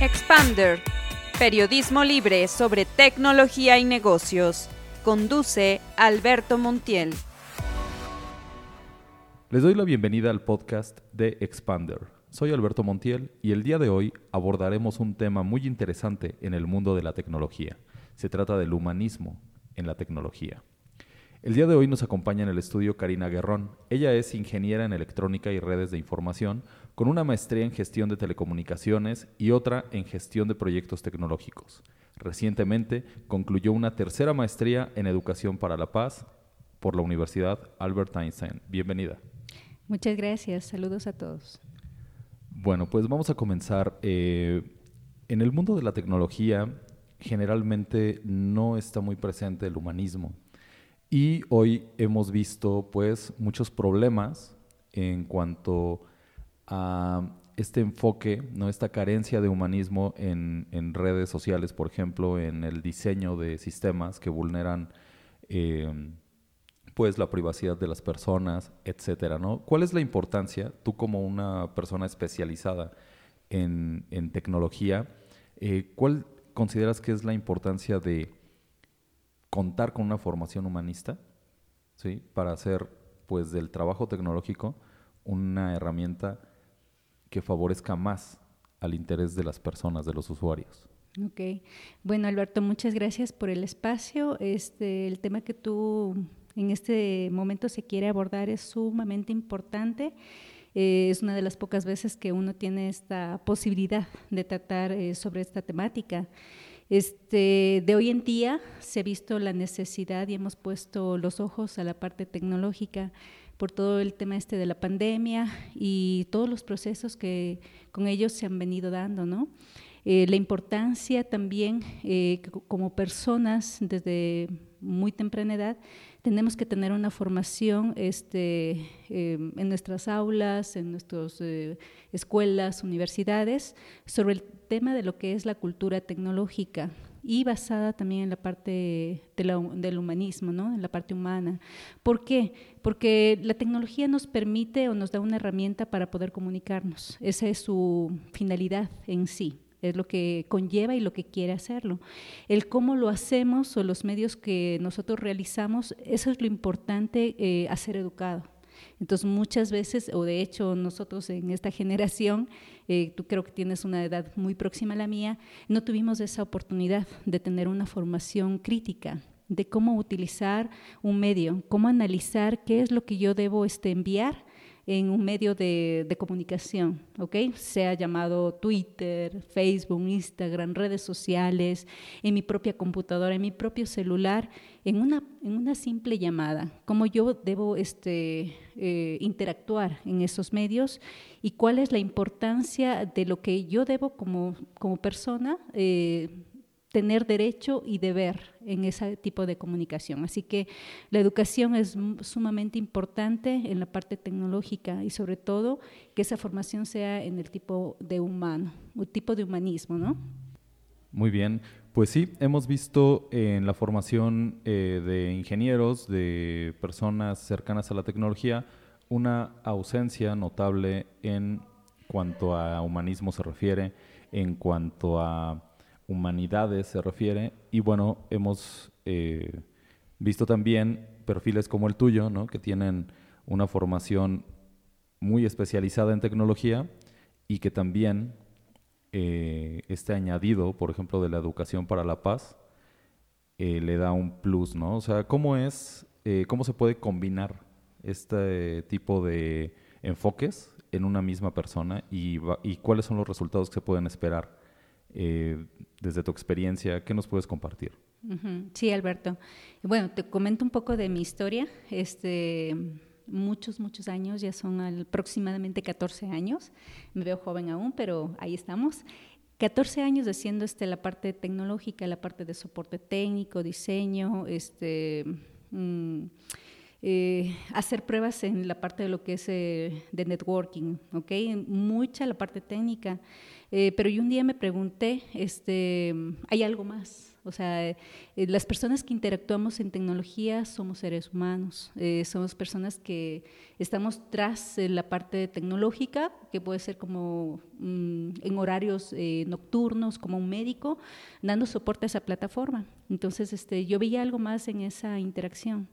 Expander, periodismo libre sobre tecnología y negocios. Conduce Alberto Montiel. Les doy la bienvenida al podcast de Expander. Soy Alberto Montiel y el día de hoy abordaremos un tema muy interesante en el mundo de la tecnología. Se trata del humanismo en la tecnología. El día de hoy nos acompaña en el estudio Karina Guerrón. Ella es ingeniera en electrónica y redes de información con una maestría en gestión de telecomunicaciones y otra en gestión de proyectos tecnológicos. Recientemente concluyó una tercera maestría en educación para la paz por la Universidad Albert Einstein. Bienvenida. Muchas gracias. Saludos a todos. Bueno, pues vamos a comenzar. Eh, en el mundo de la tecnología generalmente no está muy presente el humanismo. Y hoy hemos visto pues muchos problemas en cuanto a este enfoque, ¿no? esta carencia de humanismo en, redes sociales, por ejemplo, en el diseño de sistemas que vulneran eh, pues la privacidad de las personas, etcétera, ¿no? ¿Cuál es la importancia, tú como una persona especializada en, tecnología, eh, cuál consideras que es la importancia de contar con una formación humanista, ¿sí? Para hacer, pues, del trabajo tecnológico una herramienta que favorezca más al interés de las personas, de los usuarios. Ok. Bueno, Alberto, muchas gracias por el espacio. Este, el tema que tú en este momento se quiere abordar es sumamente importante. Eh, es una de las pocas veces que uno tiene esta posibilidad de tratar eh, sobre esta temática. Este, de hoy en día se ha visto la necesidad y hemos puesto los ojos a la parte tecnológica por todo el tema este de la pandemia y todos los procesos que con ellos se han venido dando, ¿no? Eh, la importancia también eh, como personas desde muy temprana edad tenemos que tener una formación este, em, en nuestras aulas, en nuestras eh, escuelas, universidades, sobre el tema de lo que es la cultura tecnológica y basada también en la parte del humanismo, ¿no? en la parte humana. ¿Por qué? Porque la tecnología nos permite o nos da una herramienta para poder comunicarnos. Esa es su finalidad en sí es lo que conlleva y lo que quiere hacerlo. El cómo lo hacemos o los medios que nosotros realizamos, eso es lo importante eh, a ser educado. Entonces muchas veces, o de hecho nosotros en esta generación, eh, tú creo que tienes una edad muy próxima a la mía, no tuvimos esa oportunidad de tener una formación crítica de cómo utilizar un medio, cómo analizar qué es lo que yo debo este, enviar en un medio de, comunicación, ¿ok? Sea llamado Twitter, Facebook, Instagram, redes sociales, en mi propia computadora, en mi propio celular, en una, en una simple llamada, cómo yo debo este, eh, interactuar en esos medios y cuál es la importancia de lo que yo debo como, como persona eh, tener derecho y deber en ese tipo de comunicación. Así que la educación es sumamente importante en la parte tecnológica y sobre todo que esa formación sea en el tipo de humano, un tipo de humanismo, ¿no? Muy bien, pues sí, hemos visto en la formación eh, de ingenieros, de personas cercanas a la tecnología, una ausencia notable en cuanto a humanismo se refiere, en cuanto a humanidades se refiere. Y bueno, hemos eh, visto también perfiles como el tuyo, ¿no? que tienen una formación muy especializada en tecnología y que también eh, este añadido, por ejemplo, de la educación para la paz, eh, le da un plus, ¿no? O sea, ¿cómo es, cómo se puede combinar este tipo de enfoques en una misma persona y cuáles son los resultados que se pueden esperar eh, desde tu experiencia, ¿qué nos puedes compartir? Sí, Alberto. Bueno, te comento un poco de mi historia. Este, muchos, muchos años, ya son aproximadamente 14 años. Me veo joven aún, pero ahí estamos. 14 años haciendo este, la parte tecnológica, la parte de soporte técnico, diseño, este, mm, eh, hacer pruebas en la parte de lo que es eh, de networking, ¿ok? Mucha la parte técnica. Eh, pero yo un día me pregunté, este, ¿hay algo más? O sea, eh, las personas que interactuamos en tecnología somos seres humanos, eh, somos personas que estamos tras la parte tecnológica, que puede ser como mm, en horarios nocturnos, como un médico, dando soporte a esa plataforma. Entonces, este, yo veía algo más en esa interacción.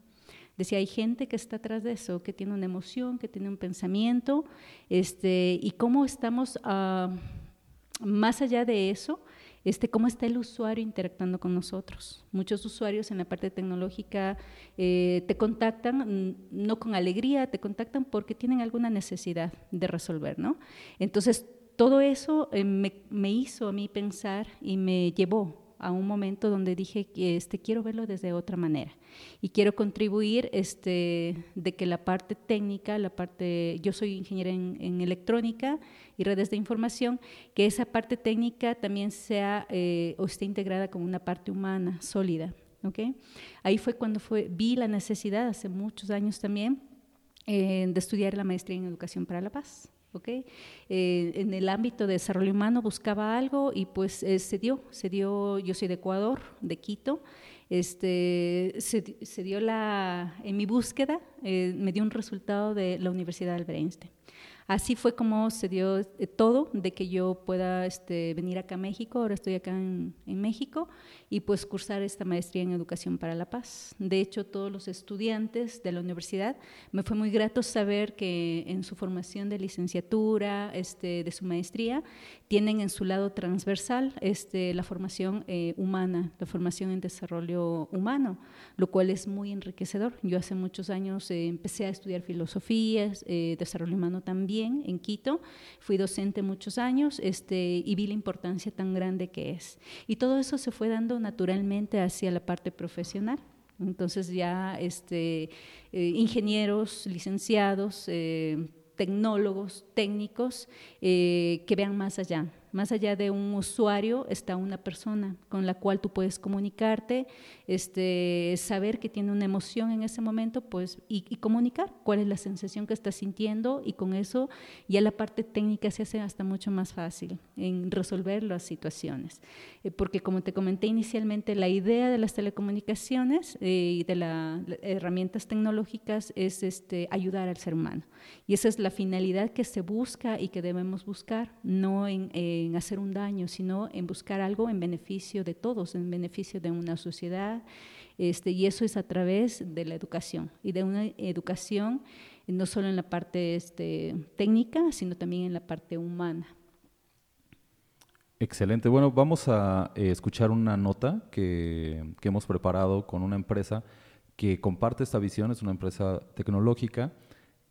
Decía, hay gente que está atrás de eso, que tiene una emoción, que tiene un pensamiento, este, y cómo estamos, uh, más allá de eso, este, cómo está el usuario interactuando con nosotros. Muchos usuarios en la parte tecnológica eh, te contactan no con alegría, te contactan porque tienen alguna necesidad de resolver, ¿no? Entonces, todo eso eh, me, me hizo a mí pensar y me llevó a un momento donde dije que este, quiero verlo desde otra manera y quiero contribuir este, de que la parte técnica, la parte, yo soy ingeniera en, electrónica y redes de información, que esa parte técnica también sea eh, o esté integrada con una parte humana sólida. ¿okay? Ahí fue cuando fue, vi la necesidad, hace muchos años también, eh, de estudiar la maestría en educación para la paz. ¿Okay? Eh, en el ámbito de desarrollo humano buscaba algo y pues eh, se dio, se dio, yo soy de Ecuador, de Quito, este, se, dio la, en mi búsqueda, eh, me dio un resultado de la Universidad de Albert. Así fue como se dio eh, todo de que yo pueda este, venir acá a México, ahora estoy acá en, México, y pues cursar esta maestría en Educación para la Paz. De hecho, todos los estudiantes de la universidad, me fue muy grato saber que en su formación de licenciatura, este, de su maestría, tienen en su lado transversal este, la formación eh, humana, la formación en desarrollo humano, lo cual es muy enriquecedor. Yo hace muchos años eh, empecé a estudiar filosofías, desarrollo humano también, en Quito, fui docente muchos años este, y vi la importancia tan grande que es. Y todo eso se fue dando naturalmente hacia la parte profesional. Entonces ya este, eh, ingenieros, licenciados, eh, tecnólogos, técnicos, eh, que vean más allá, más allá de un usuario está una persona con la cual tú puedes comunicarte, este, saber que tiene una emoción en ese momento pues, y, comunicar cuál es la sensación que estás sintiendo y con eso ya la parte técnica se hace hasta mucho más fácil en resolver las situaciones. Eh, porque como te comenté inicialmente, la idea de las telecomunicaciones eh, y de las herramientas tecnológicas es este, ayudar al ser humano. Y esa es la finalidad que se busca y que debemos buscar, no en en hacer un daño, sino en buscar algo en beneficio de todos, en beneficio de una sociedad. Este, y eso es a través de la educación y de una educación no solo en la parte este, técnica, sino también en la parte humana. Excelente. Bueno, vamos a eh, escuchar una nota que, que, hemos preparado con una empresa que comparte esta visión. Es una empresa tecnológica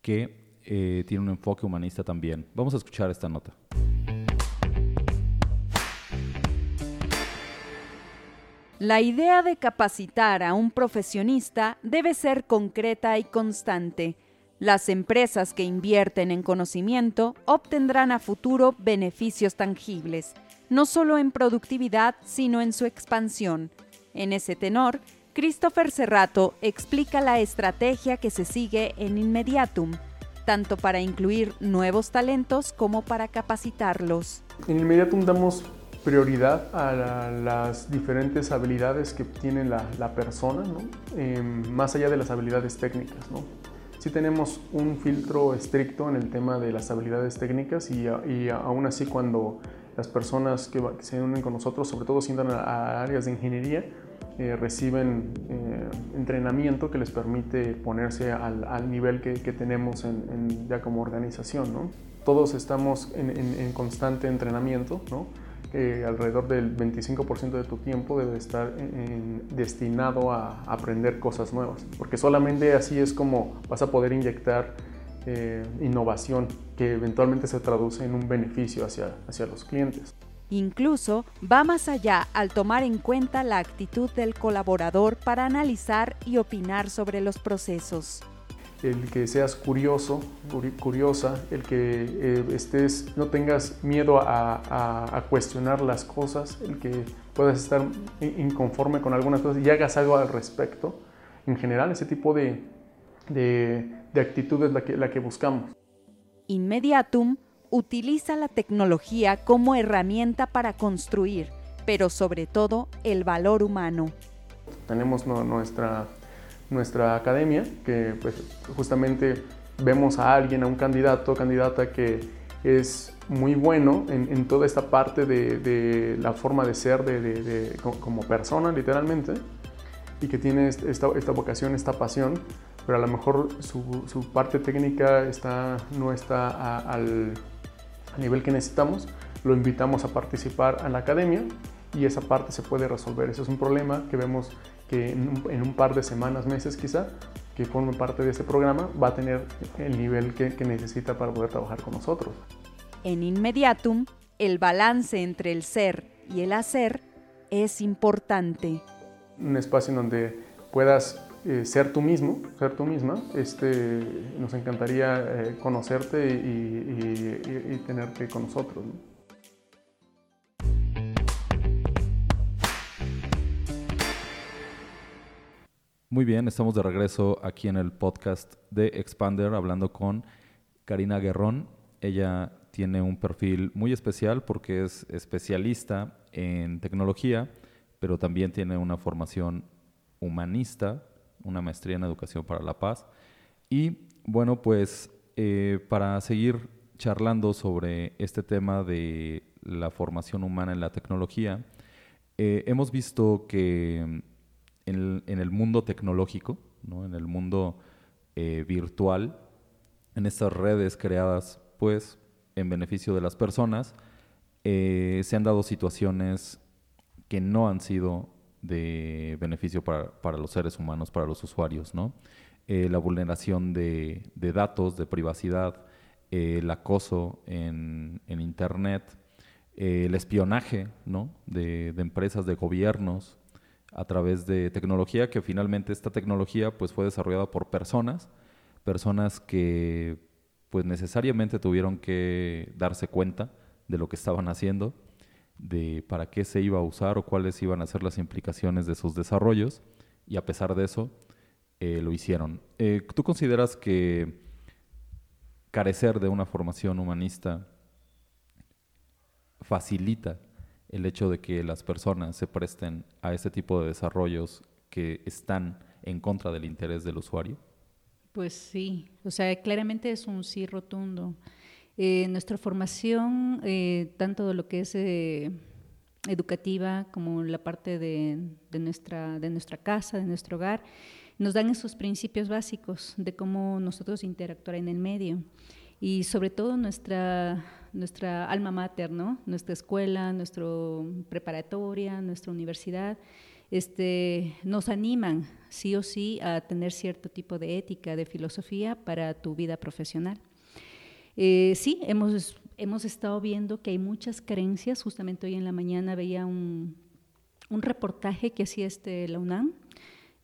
que eh, tiene un enfoque humanista también. Vamos a escuchar esta nota. La idea de capacitar a un profesionista debe ser concreta y constante. Las empresas que invierten en conocimiento obtendrán a futuro beneficios tangibles, no solo en productividad, sino en su expansión. En ese tenor, Christopher Serrato explica la estrategia que se sigue en Inmediatum, tanto para incluir nuevos talentos como para capacitarlos. En Inmediatum damos prioridad a las diferentes habilidades que tiene la, persona, em, más allá de las habilidades técnicas. ¿no? Sí tenemos un filtro estricto en el tema de las habilidades técnicas y, aún así cuando las personas que, se unen con nosotros, sobre todo siendo a, áreas de ingeniería, eh, reciben eh, entrenamiento que les permite ponerse al, nivel que, tenemos ya como organización. ¿no? Todos estamos en, en constante entrenamiento. ¿no? Alrededor del 25% de tu tiempo debe estar destinado a aprender cosas nuevas, porque solamente así es como vas a poder inyectar eh, innovación que eventualmente se traduce en un beneficio hacia, hacia los clientes. Incluso va más allá al tomar en cuenta la actitud del colaborador para analizar y opinar sobre los procesos el que seas curioso, curiosa, el que eh, estés, no tengas miedo a, cuestionar las cosas, el que puedas estar inconforme con algunas cosas y hagas algo al respecto. En general, ese tipo de, de, actitud es la que, la que buscamos. Inmediatum utiliza la tecnología como herramienta para construir, pero sobre todo el valor humano. Tenemos nuestra, nuestra academia, que pues, justamente vemos a alguien, a un candidato, candidata que es muy bueno en, toda esta parte de, la forma de ser de, como persona, literalmente, y que tiene esta, vocación, esta pasión, pero a lo mejor su, parte técnica está, no está al nivel que necesitamos, lo invitamos a participar a la academia y esa parte se puede resolver. Ese es un problema que vemos que en un, par de semanas, meses quizá, que forme parte de este programa, va a tener el nivel que, que necesita para poder trabajar con nosotros. En Inmediatum, el balance entre el ser y el hacer es importante. Un espacio en donde puedas eh, ser tú mismo, ser tú misma. Este, nos encantaría eh, conocerte y, tenerte con nosotros. Muy bien, estamos de regreso aquí en el podcast de Expander hablando con Karina Guerrón. Ella tiene un perfil muy especial porque es especialista en tecnología, pero también tiene una formación humanista, una maestría en educación para la paz. Y bueno, pues eh, para seguir charlando sobre este tema de la formación humana en la tecnología, eh, hemos visto que en el, mundo tecnológico, ¿no? en el mundo eh, virtual, en estas redes creadas pues en beneficio de las personas, eh, se han dado situaciones que no han sido de beneficio para, los seres humanos, para los usuarios, ¿no? Eh, la vulneración de, datos, de privacidad, el acoso en, Internet, el espionaje ¿no? de, de, empresas, de gobiernos, a través de tecnología, que finalmente esta tecnología pues, fue desarrollada por personas, personas que pues necesariamente tuvieron que darse cuenta de lo que estaban haciendo, de para qué se iba a usar o cuáles iban a ser las implicaciones de sus desarrollos, y a pesar de eso, eh, lo hicieron. Eh, ¿Tú consideras que carecer de una formación humanista facilita el hecho de que las personas se presten a ese tipo de desarrollos que están en contra del interés del usuario? Pues sí, o sea, claramente es un sí rotundo. Eh, nuestra formación, eh, tanto de lo que es eh, educativa como la parte de, nuestra, de nuestra casa, de nuestro hogar, nos dan esos principios básicos de cómo nosotros interactuar en el medio. Y sobre todo nuestra, nuestra alma mater, ¿no? nuestra escuela, nuestra preparatoria, nuestra universidad este, nos animan sí o sí a tener cierto tipo de ética, de filosofía para tu vida profesional. Eh, sí, hemos, hemos estado viendo que hay muchas carencias. Justamente hoy en la mañana veía un, un reportaje que hacía este, la UNAM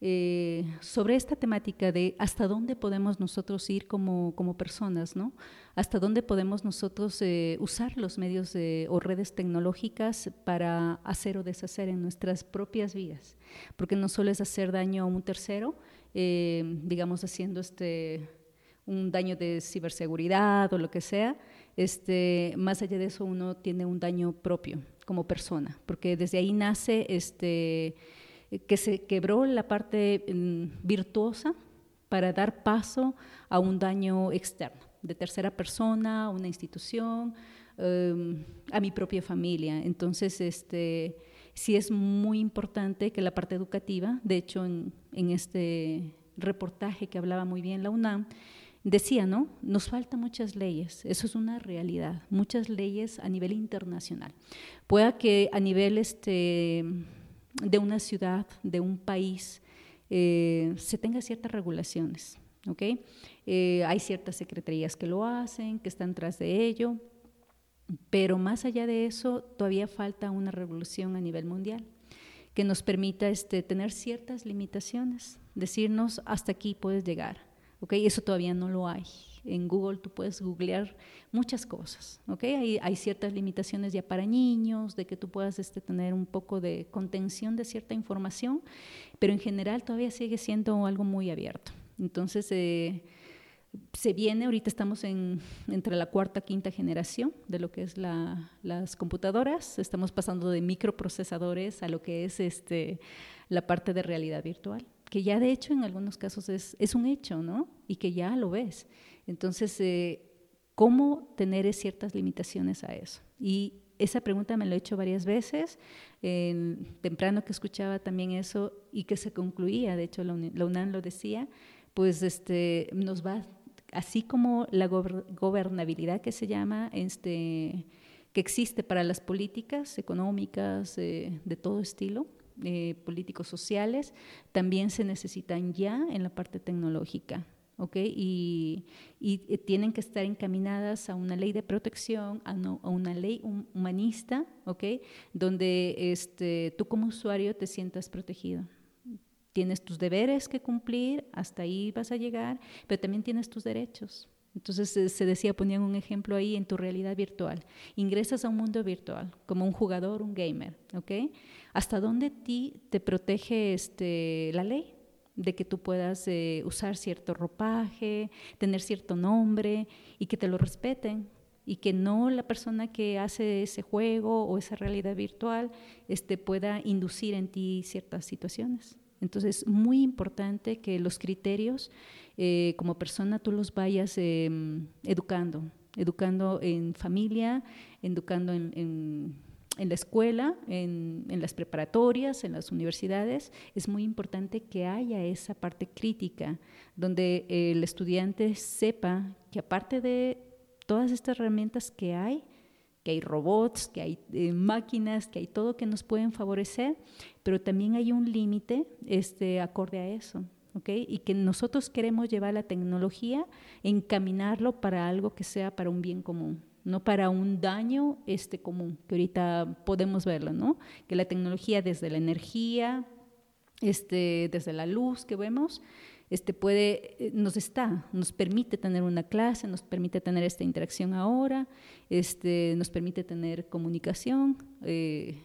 eh, sobre esta temática de hasta dónde podemos nosotros ir como, como personas, ¿no? Hasta dónde podemos nosotros eh, usar los medios o redes tecnológicas para hacer o deshacer en nuestras propias vidas. Porque no solo es hacer daño a un tercero, eh, digamos haciendo este un daño de ciberseguridad o lo que sea, este, más allá de eso uno tiene un daño propio como persona, porque desde ahí nace este, que se quebró la parte mm, virtuosa para dar paso a un daño externo, de tercera persona, una institución, em, a mi propia familia. Entonces, este, sí es muy importante que la parte educativa, de hecho, en, en este reportaje que hablaba muy bien la UNAM, decía, ¿no? Nos faltan muchas leyes, eso es una realidad, muchas leyes a nivel internacional. Pueda que a nivel este, de una ciudad, de un país, eh, se tenga ciertas regulaciones. ¿okay? Eh, hay ciertas secretarías que lo hacen, que están tras de ello, pero más allá de eso, todavía falta una regulación a nivel mundial que nos permita este, tener ciertas limitaciones, decirnos hasta aquí puedes llegar. ¿okay? Eso todavía no lo hay en Google tú puedes googlear muchas cosas, ¿ok? Hay, hay ciertas limitaciones ya para niños, de que tú puedas este, tener un poco de contención de cierta información, pero en general todavía sigue siendo algo muy abierto. Entonces, eh, se viene, ahorita estamos en, entre la cuarta quinta generación de lo que es las computadoras, estamos pasando de microprocesadores a lo que es este, la parte de realidad virtual, que ya de hecho en algunos casos es, es un hecho, ¿no? Y que ya lo ves. Entonces, eh, ¿cómo tener ciertas limitaciones a eso? Y esa pregunta me lo he hecho varias veces, temprano que escuchaba también eso y que se concluía, de hecho la, UNAM lo decía, pues este, nos va así como la gobernabilidad que se llama, este, que existe para las políticas económicas eh, de todo estilo, eh, políticos sociales, también se necesitan ya en la parte tecnológica. ¿Okay? Y, y, tienen que estar encaminadas a una ley de protección, a, a una ley humanista, ¿okay? donde este, tú como usuario te sientas protegido tienes tus deberes que cumplir, hasta ahí vas a llegar, pero también tienes tus derechos. Entonces se decía, ponían un ejemplo ahí en tu realidad virtual. Ingresas a un mundo virtual como un jugador, un gamer, ¿ok? ¿Hasta dónde ti te protege este, la ley? De que tú puedas eh, usar cierto ropaje, tener cierto nombre y que te lo respeten y que no la persona que hace ese juego o esa realidad virtual este, pueda inducir en ti ciertas situaciones. Entonces, muy importante que los criterios eh, como persona tú los vayas em, educando, educando en familia, educando en, la escuela, en, las preparatorias, en las universidades. Es muy importante que haya esa parte crítica, donde el estudiante sepa que aparte de todas estas herramientas que hay, que hay robots, que hay eh, máquinas, que hay todo que nos pueden favorecer, pero también hay un límite este, acorde a eso. ¿okay? Y que nosotros queremos llevar la tecnología, encaminarlo para algo que sea para un bien común, no para un daño este común, que ahorita podemos verlo, ¿no? Que la tecnología desde la energía, este, desde la luz que vemos, este puede, eh, nos está, nos permite tener una clase, nos permite tener esta interacción ahora, este, nos permite tener comunicación eh,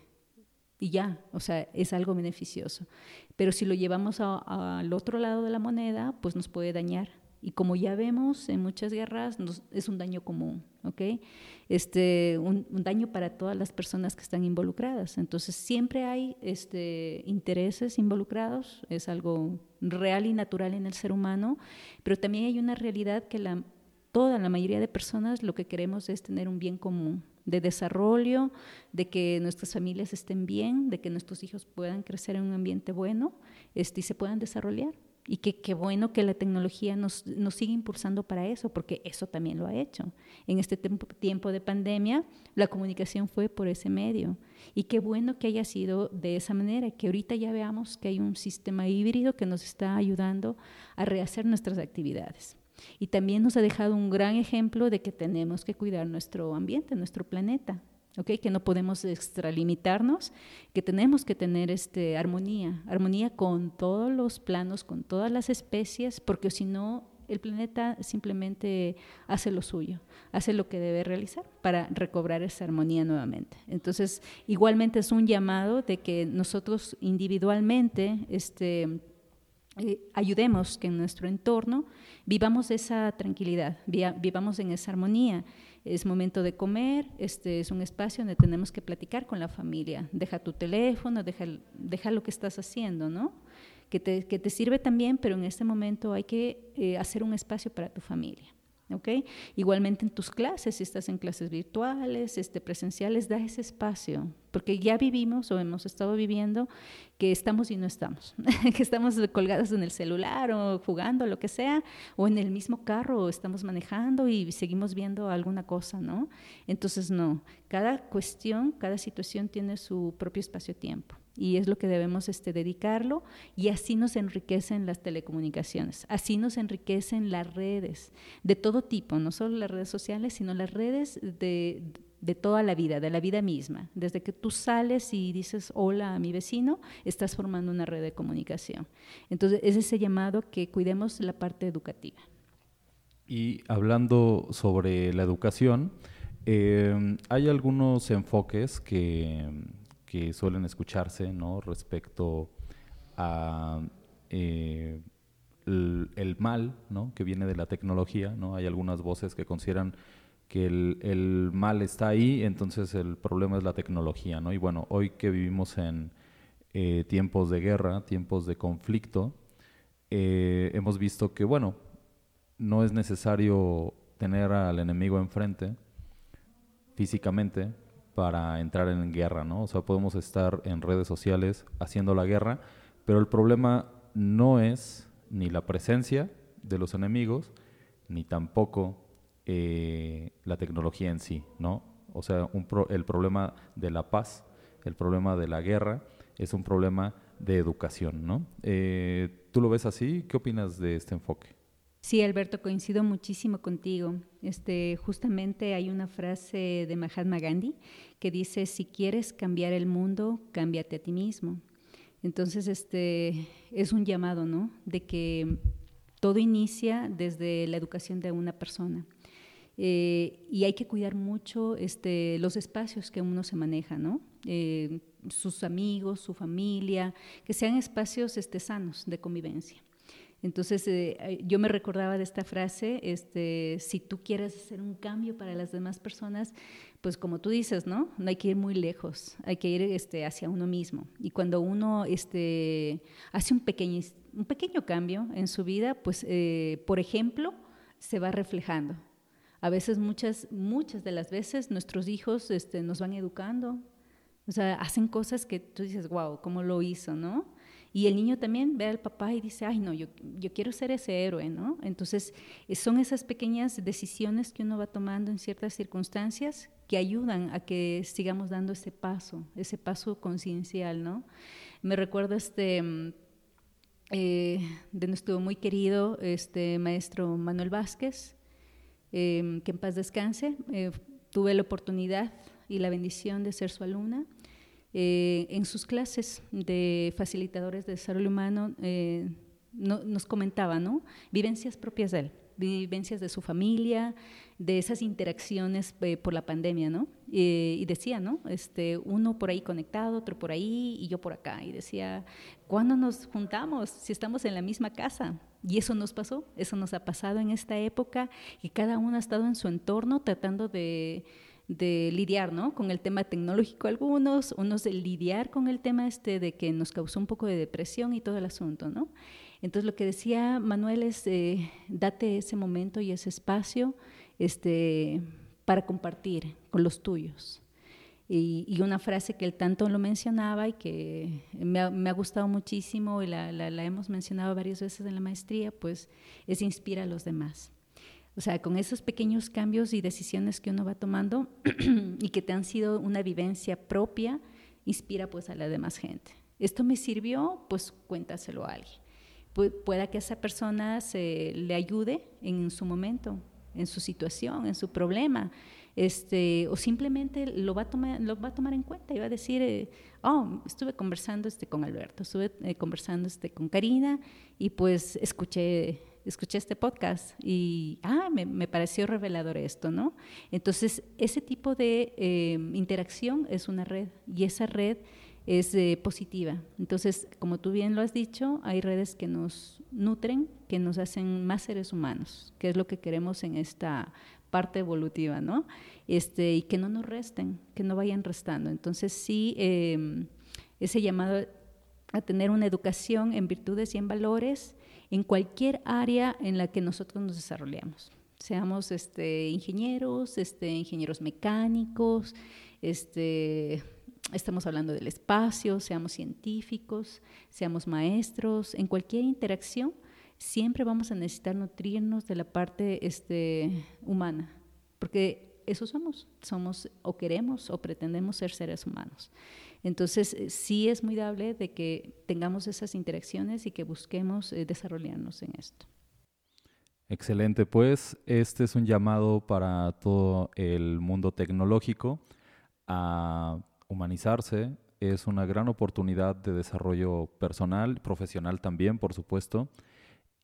y ya, o sea, es algo beneficioso. Pero si lo llevamos al otro lado de la moneda, pues nos puede dañar. Y como ya vemos en muchas guerras, es un daño común, ¿ok? Este, un, daño para todas las personas que están involucradas. Entonces, siempre hay este, intereses involucrados, es algo real y natural en el ser humano, pero también hay una realidad que toda la mayoría de personas lo que queremos es tener un bien común de desarrollo, de que nuestras familias estén bien, de que nuestros hijos puedan crecer en un ambiente bueno este, y se puedan desarrollar. Y que qué bueno que la tecnología nos, nos sigue impulsando para eso, porque eso también lo ha hecho. En este tiempo, de pandemia, la comunicación fue por ese medio. Y qué bueno que haya sido de esa manera, que ahorita ya veamos que hay un sistema híbrido que nos está ayudando a rehacer nuestras actividades. Y también nos ha dejado un gran ejemplo de que tenemos que cuidar nuestro ambiente, nuestro planeta. Okay, que no podemos extralimitarnos, que tenemos que tener este, armonía, armonía con todos los planos, con todas las especies, porque si no, el planeta simplemente hace lo suyo, hace lo que debe realizar para recobrar esa armonía nuevamente. Entonces, igualmente es un llamado de que nosotros individualmente este, eh, ayudemos que en nuestro entorno vivamos esa tranquilidad, vivamos en esa armonía es momento de comer, este es un espacio donde tenemos que platicar con la familia. Deja tu teléfono, deja, deja lo que estás haciendo, ¿no? Que te, que te sirve también, pero en este momento hay que eh, hacer un espacio para tu familia. ¿Okay? Igualmente en tus clases, si estás en clases virtuales, este, presenciales, da ese espacio, porque ya vivimos o hemos estado viviendo que estamos y no estamos, que estamos colgados en el celular o jugando, lo que sea, o en el mismo carro o estamos manejando y seguimos viendo alguna cosa, ¿no? Entonces, no, cada cuestión, cada situación tiene su propio espacio-tiempo y es lo que debemos este, dedicarlo y así nos enriquecen las telecomunicaciones, así nos enriquecen las redes de todo tipo, no solo las redes sociales, sino las redes de, de toda la vida, de la vida misma. Desde que tú sales y dices hola a mi vecino, estás formando una red de comunicación. Entonces, es ese llamado que cuidemos la parte educativa. Y hablando sobre la educación, eh, hay algunos enfoques que que suelen escucharse ¿no? respecto a eh, el, mal, ¿no? Que viene de la tecnología, ¿no? Hay algunas voces que consideran que el, mal está ahí, entonces el problema es la tecnología, ¿no? Y bueno, hoy que vivimos en eh, tiempos de guerra, tiempos de conflicto, eh, hemos visto que, bueno, no es necesario tener al enemigo enfrente físicamente para entrar en guerra, ¿no? O sea, podemos estar en redes sociales haciendo la guerra, pero el problema no es ni la presencia de los enemigos, ni tampoco eh, la tecnología en sí, ¿no? O sea, el problema de la paz, el problema de la guerra, es un problema de educación, ¿no? Eh, ¿Tú lo ves así? ¿Qué opinas de este enfoque? Sí, Alberto, coincido muchísimo contigo. Este, justamente hay una frase de Mahatma Gandhi que dice, si quieres cambiar el mundo, cámbiate a ti mismo. Entonces, este, es un llamado, ¿no? De que todo inicia desde la educación de una persona. Eh, y hay que cuidar mucho este, los espacios que uno se maneja, ¿no? Eh, sus amigos, su familia, que sean espacios este, sanos de convivencia. Entonces, eh, yo me recordaba de esta frase, este, si tú quieres hacer un cambio para las demás personas, pues como tú dices, ¿no? No hay que ir muy lejos, hay que ir este, hacia uno mismo. Y cuando uno este, hace un pequeño, un pequeño cambio en su vida, pues, por ejemplo, se va reflejando a veces, muchas, muchas de las veces, nuestros hijos este, nos van educando. O sea, hacen cosas que tú dices, wow, ¿cómo lo hizo, no? Y el niño también ve al papá y dice, ay, no, yo, yo quiero ser ese héroe, ¿no? Entonces, son esas pequeñas decisiones que uno va tomando en ciertas circunstancias que ayudan a que sigamos dando ese paso, ese paso conciencial, ¿no? Me recuerdo este, mm, eh, de nuestro muy querido este, maestro Manuel Vázquez, Em, que en paz descanse. Eh, tuve la oportunidad y la bendición de ser su alumna. Eh, en sus clases de facilitadores de desarrollo humano eh, nos comentaba, ¿no? Vivencias propias de él, vivencias de su familia, de esas interacciones por la pandemia, ¿no? y decía, ¿no? Este, uno por ahí conectado, otro por ahí y yo por acá. Y decía, ¿cuándo nos juntamos si estamos en la misma casa? Y eso nos pasó, eso nos ha pasado en esta época y cada uno ha estado en su entorno tratando de, lidiar ¿no? con el tema tecnológico algunos, unos de lidiar con el tema este de que nos causó un poco de depresión y todo el asunto. ¿no? Entonces lo que decía Manuel es, eh, date ese momento y ese espacio este, para compartir con los tuyos. Y, una frase que él tanto lo mencionaba y que me ha, gustado muchísimo y la, hemos mencionado varias veces en la maestría, pues es inspira a los demás. O sea, con esos pequeños cambios y decisiones que uno va tomando y que te han sido una vivencia propia, inspira pues a la demás gente. Esto me sirvió, pues cuéntaselo a alguien. Pueda que esa persona se le ayude en su momento, en su situación, en su problema este, o simplemente lo va a tomar, lo va a tomar en cuenta y va a decir, eh, oh, estuve conversando este, con Alberto, estuve eh, conversando este, con Karina y pues escuché, escuché este podcast y, ah, me, pareció revelador esto, ¿no? Entonces, ese tipo de eh, interacción es una red y esa red es positiva. Entonces, como tú bien lo has dicho, hay redes que nos nutren, que nos hacen más seres humanos, que es lo que queremos en esta parte evolutiva, ¿no? Este, y que no nos resten, que no vayan restando. Entonces sí, em, ese llamado a tener una educación en virtudes y en valores en cualquier área en la que nosotros nos desarrollemos. Seamos este, ingenieros, este, ingenieros mecánicos, este, estamos hablando del espacio, seamos científicos, seamos maestros, en cualquier interacción siempre vamos a necesitar nutrirnos de la parte este, humana, porque eso somos, somos o queremos o pretendemos ser seres humanos. Entonces, eh, sí es muy dable de que tengamos esas interacciones y que busquemos eh, desarrollarnos en esto. Excelente, pues este es un llamado para todo el mundo tecnológico a humanizarse. Es una gran oportunidad de desarrollo personal, profesional también, por supuesto.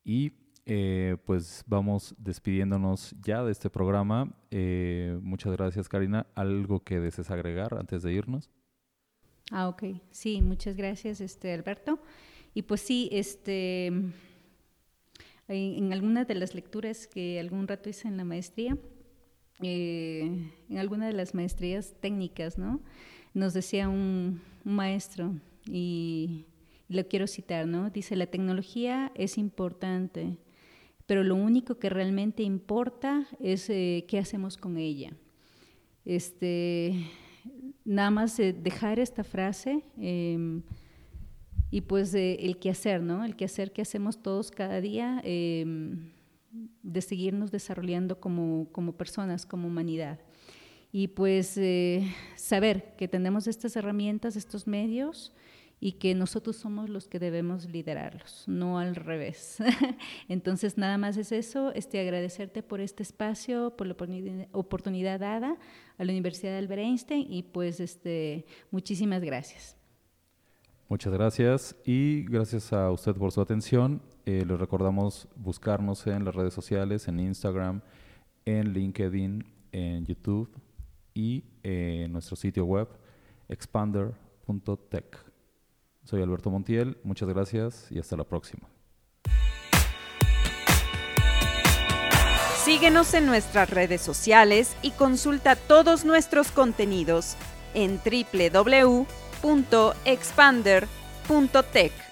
Y eh, pues vamos despidiéndonos ya de este programa. Eh, muchas gracias, Karina. ¿Algo que desees agregar antes de irnos? Ah, ok. Sí, muchas gracias, este, Alberto. Y pues sí, este, En, alguna de las lecturas que algún rato hice en la maestría, eh, en alguna de las maestrías técnicas, ¿no? Nos decía un, maestro, y, lo quiero citar, ¿no? Dice, la tecnología es importante, pero lo único que realmente importa es eh, qué hacemos con ella. Este, nada más dejar esta frase em, y pues el quehacer, ¿no? El quehacer que hacemos todos cada día em, de seguirnos desarrollando como, como, personas, como humanidad. Y pues eh, saber que tenemos estas herramientas, estos medios y que nosotros somos los que debemos liderarlos, no al revés. Entonces, nada más es eso, este, agradecerte por este espacio, por la oportunidad dada a la Universidad de Albert Einstein y pues este, muchísimas gracias. Muchas gracias y gracias a usted por su atención. Eh, les recordamos buscarnos en las redes sociales, en Instagram, en LinkedIn, en YouTube y en nuestro sitio web expander.tech. Soy Alberto Montiel, muchas gracias y hasta la próxima. Síguenos en nuestras redes sociales y consulta todos nuestros contenidos en www.expander.tech.